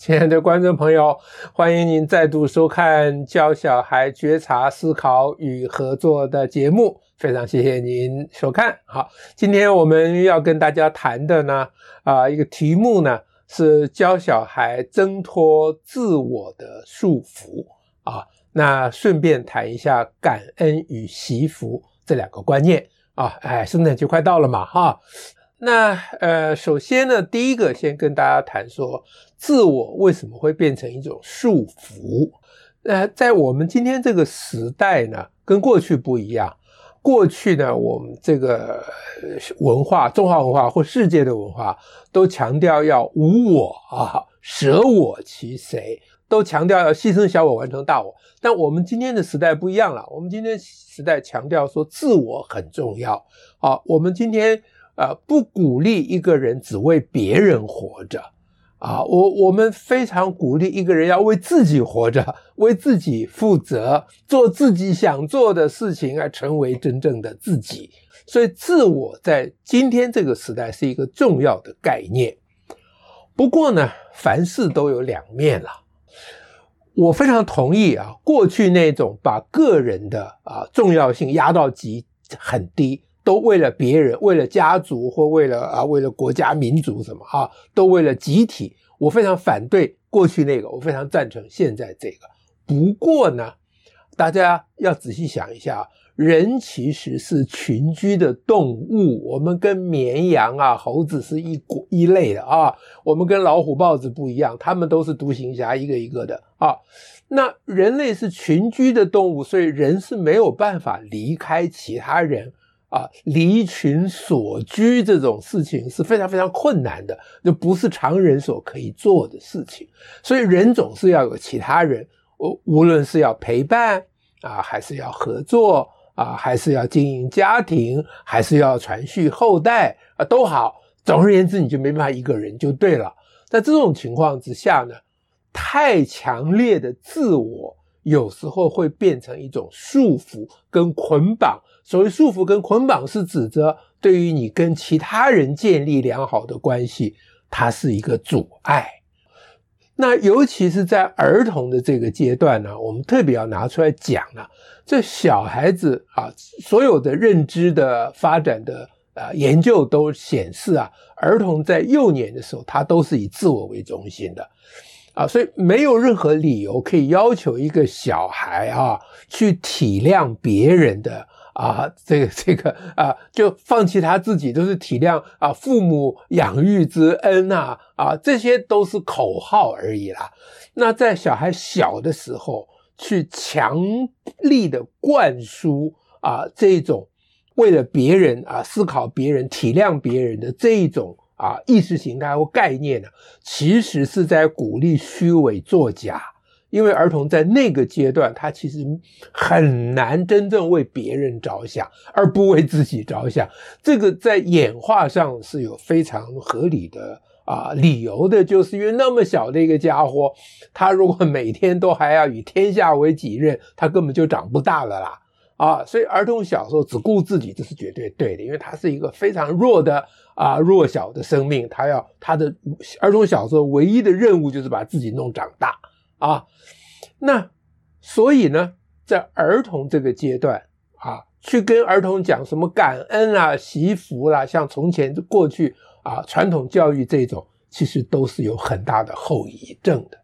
亲爱的观众朋友，欢迎您再度收看教小孩觉察、思考与合作的节目。非常谢谢您收看。好，今天我们要跟大家谈的呢，啊，一个题目呢是教小孩挣脱自我的束缚啊。那顺便谈一下感恩与惜福这两个观念啊。哎，圣诞节快到了嘛，哈。那呃，首先呢，第一个先跟大家谈说，自我为什么会变成一种束缚？呃，在我们今天这个时代呢，跟过去不一样。过去呢，我们这个文化，中华文化或世界的文化，都强调要无我啊，舍我其谁，都强调要牺牲小我，完成大我。但我们今天的时代不一样了，我们今天时代强调说自我很重要啊，我们今天。啊，不鼓励一个人只为别人活着，啊，我我们非常鼓励一个人要为自己活着，为自己负责，做自己想做的事情，而成为真正的自己。所以，自我在今天这个时代是一个重要的概念。不过呢，凡事都有两面了。我非常同意啊，过去那种把个人的啊重要性压到极很低。都为了别人，为了家族或为了啊，为了国家民族什么啊，都为了集体。我非常反对过去那个，我非常赞成现在这个。不过呢，大家要仔细想一下，人其实是群居的动物。我们跟绵羊啊、猴子是一国一类的啊，我们跟老虎、豹子不一样，他们都是独行侠，一个一个的啊。那人类是群居的动物，所以人是没有办法离开其他人。啊，离群索居这种事情是非常非常困难的，就不是常人所可以做的事情。所以人总是要有其他人，无无论是要陪伴啊，还是要合作啊，还是要经营家庭，还是要传续后代啊，都好。总而言之，你就没办法一个人就对了。在这种情况之下呢，太强烈的自我有时候会变成一种束缚跟捆绑。所谓束缚跟捆绑，是指着对于你跟其他人建立良好的关系，它是一个阻碍。那尤其是在儿童的这个阶段呢，我们特别要拿出来讲了。这小孩子啊，所有的认知的发展的啊研究都显示啊，儿童在幼年的时候，他都是以自我为中心的啊，所以没有任何理由可以要求一个小孩啊去体谅别人的。啊，这个这个啊，就放弃他自己，都是体谅啊，父母养育之恩啊，啊，这些都是口号而已啦。那在小孩小的时候，去强力的灌输啊，这种为了别人啊，思考别人、体谅别人的这一种啊意识形态或概念呢，其实是在鼓励虚伪作假。因为儿童在那个阶段，他其实很难真正为别人着想，而不为自己着想。这个在演化上是有非常合理的啊理由的，就是因为那么小的一个家伙，他如果每天都还要以天下为己任，他根本就长不大了啦啊！所以儿童小时候只顾自己，这是绝对对的，因为他是一个非常弱的啊弱小的生命，他要他的儿童小时候唯一的任务就是把自己弄长大。啊，那所以呢，在儿童这个阶段啊，去跟儿童讲什么感恩啊、惜福啦，像从前过去啊传统教育这种，其实都是有很大的后遗症的。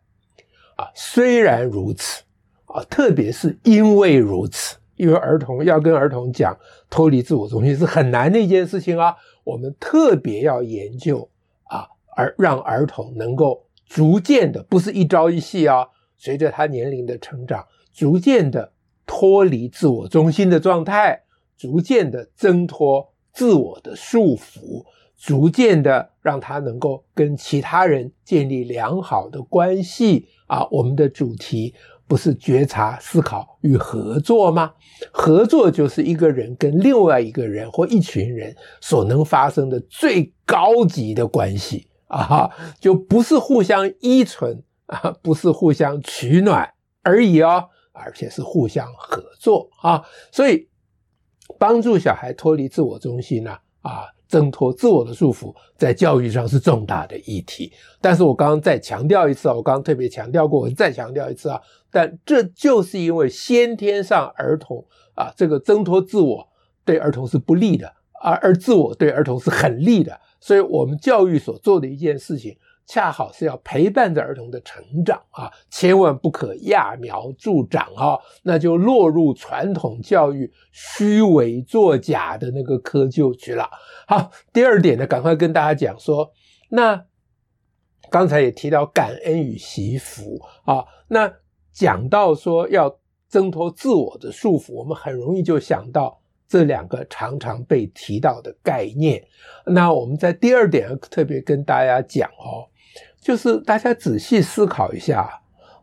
啊，虽然如此啊，特别是因为如此，因为儿童要跟儿童讲脱离自我中心是很难的一件事情啊，我们特别要研究啊，而让儿童能够。逐渐的，不是一朝一夕啊，随着他年龄的成长，逐渐的脱离自我中心的状态，逐渐的挣脱自我的束缚，逐渐的让他能够跟其他人建立良好的关系啊。我们的主题不是觉察、思考与合作吗？合作就是一个人跟另外一个人或一群人所能发生的最高级的关系。啊，就不是互相依存啊，不是互相取暖而已哦，而且是互相合作啊。所以帮助小孩脱离自我中心呢，啊，挣脱自我的束缚，在教育上是重大的议题。但是我刚刚再强调一次啊，我刚刚特别强调过，我再强调一次啊。但这就是因为先天上儿童啊，这个挣脱自我对儿童是不利的，而而自我对儿童是很利的。所以我们教育所做的一件事情，恰好是要陪伴着儿童的成长啊，千万不可揠苗助长啊，那就落入传统教育虚伪作假的那个窠臼去了。好，第二点呢，赶快跟大家讲说，那刚才也提到感恩与惜福啊，那讲到说要挣脱自我的束缚，我们很容易就想到这两个常常被提到的概念。那我们在第二点特别跟大家讲哦。就是大家仔细思考一下，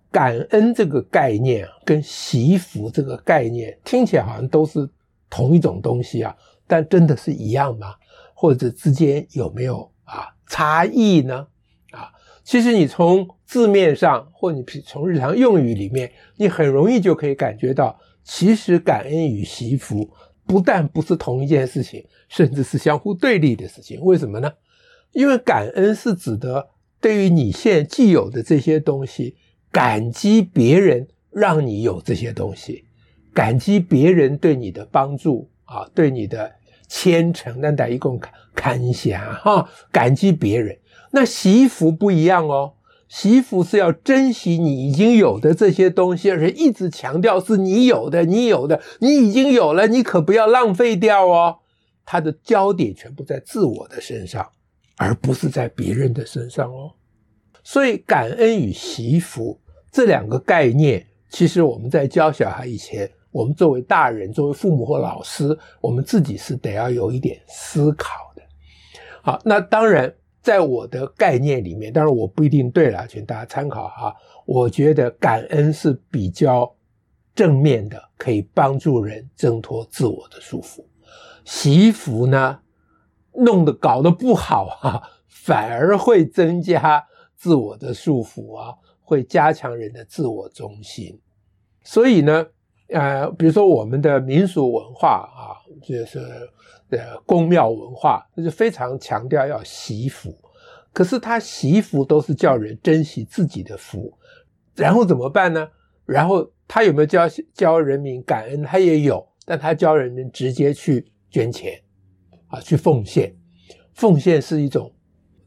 感恩这个概念跟惜福这个概念听起来好像都是同一种东西啊，但真的是一样吗？或者之间有没有啊差异呢？啊，其实你从字面上，或你从日常用语里面，你很容易就可以感觉到，其实感恩与惜福不但不是同一件事情，甚至是相互对立的事情。为什么呢？因为感恩是指的。对于你现在既有的这些东西，感激别人让你有这些东西，感激别人对你的帮助啊，对你的虔诚，那得一共看一下哈，感激别人。那惜福不一样哦，惜福是要珍惜你已经有的这些东西，而且一直强调是你有的，你有的，你已经有了，你可不要浪费掉哦。它的焦点全部在自我的身上。而不是在别人的身上哦，所以感恩与惜福这两个概念，其实我们在教小孩以前，我们作为大人、作为父母或老师，我们自己是得要有一点思考的。好，那当然，在我的概念里面，当然我不一定对了，请大家参考哈。我觉得感恩是比较正面的，可以帮助人挣脱自我的束缚。惜福呢？弄得搞得不好啊，反而会增加自我的束缚啊，会加强人的自我中心。所以呢，呃，比如说我们的民俗文化啊，就是呃宫庙文化，就是非常强调要惜福。可是他惜福都是叫人珍惜自己的福，然后怎么办呢？然后他有没有教教人民感恩？他也有，但他教人民直接去捐钱。啊，去奉献，奉献是一种，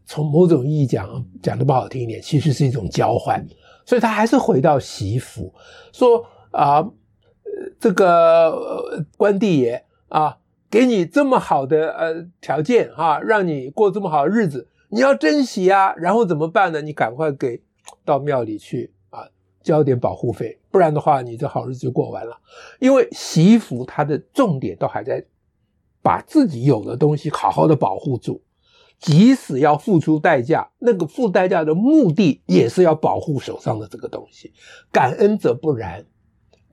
从某种意义讲，讲的不好听一点，其实是一种交换，所以他还是回到惜福，说啊，呃，这个呃关帝爷啊，给你这么好的呃条件啊，让你过这么好的日子，你要珍惜啊，然后怎么办呢？你赶快给到庙里去啊，交点保护费，不然的话，你这好日子就过完了。因为惜福它的重点都还在。把自己有的东西好好的保护住，即使要付出代价，那个付代价的目的也是要保护手上的这个东西。感恩则不然，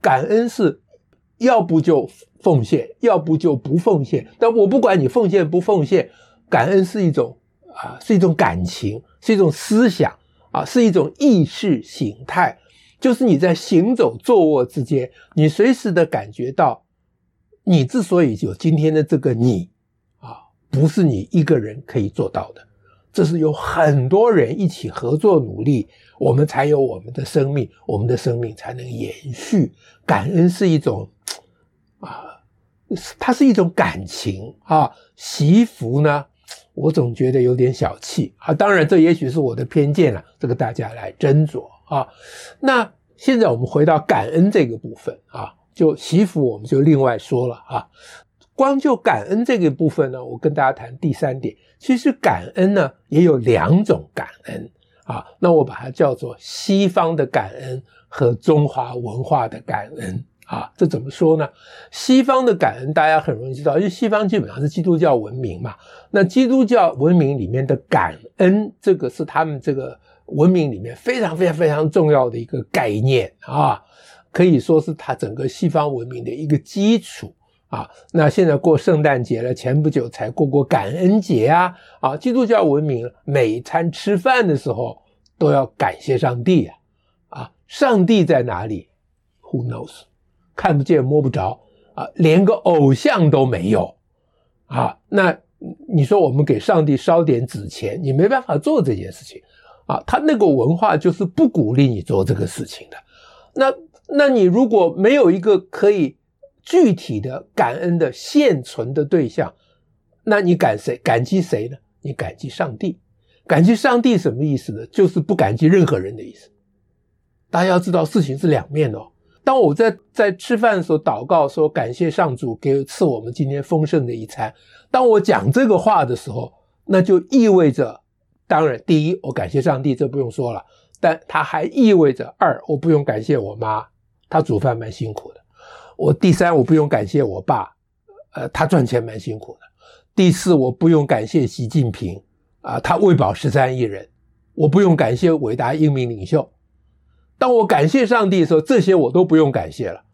感恩是要不就奉献，要不就不奉献。但我不管你奉献不奉献，感恩是一种啊，是一种感情，是一种思想啊，是一种意识形态，就是你在行走、坐卧之间，你随时的感觉到。你之所以有今天的这个你，啊，不是你一个人可以做到的，这是有很多人一起合作努力，我们才有我们的生命，我们的生命才能延续。感恩是一种，啊，它是一种感情啊。惜福呢，我总觉得有点小气啊。当然，这也许是我的偏见了，这个大家来斟酌啊。那现在我们回到感恩这个部分啊。就惜福，我们就另外说了啊。光就感恩这个部分呢，我跟大家谈第三点。其实感恩呢也有两种感恩啊。那我把它叫做西方的感恩和中华文化的感恩啊。这怎么说呢？西方的感恩大家很容易知道，因为西方基本上是基督教文明嘛。那基督教文明里面的感恩，这个是他们这个文明里面非常非常非常重要的一个概念啊。可以说是它整个西方文明的一个基础啊。那现在过圣诞节了，前不久才过过感恩节啊。啊，基督教文明每餐吃饭的时候都要感谢上帝啊。啊，上帝在哪里？Who knows？看不见摸不着啊，连个偶像都没有啊。那你说我们给上帝烧点纸钱，你没办法做这件事情啊。他那个文化就是不鼓励你做这个事情的。那那你如果没有一个可以具体的感恩的现存的对象，那你感谁？感激谁呢？你感激上帝。感激上帝什么意思呢？就是不感激任何人的意思。大家要知道，事情是两面哦。当我在在吃饭的时候祷告说感谢上主给赐我们今天丰盛的一餐，当我讲这个话的时候，那就意味着，当然第一我感谢上帝，这不用说了，但它还意味着二我不用感谢我妈，他煮饭蛮辛苦的；我第三我不用感谢我爸，呃，他赚钱蛮辛苦的；第四我不用感谢习近平啊，他喂饱十三亿人，我不用感谢伟大英明领袖。当我感谢上帝的时候，这些我都不用感谢了。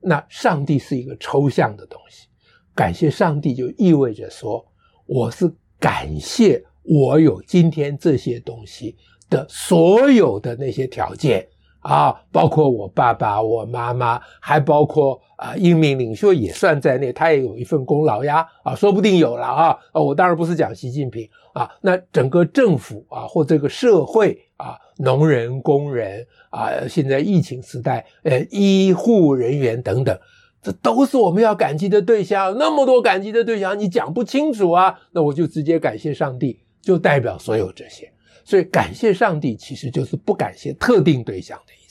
那上帝是一个抽象的东西，感谢上帝就意味着说，我是感谢我有今天这些东西的所有的那些条件啊，包括我爸爸、我妈妈，还包括啊英明领袖也算在内，他也有一份功劳呀啊，说不定有了啊。我当然不是讲习近平啊，那整个政府啊或这个社会。啊，农人、工人啊，现在疫情时代，呃，医护人员等等，这都是我们要感激的对象。那么多感激的对象，你讲不清楚啊？那我就直接感谢上帝，就代表所有这些。所以，感谢上帝其实就是不感谢特定对象的意思。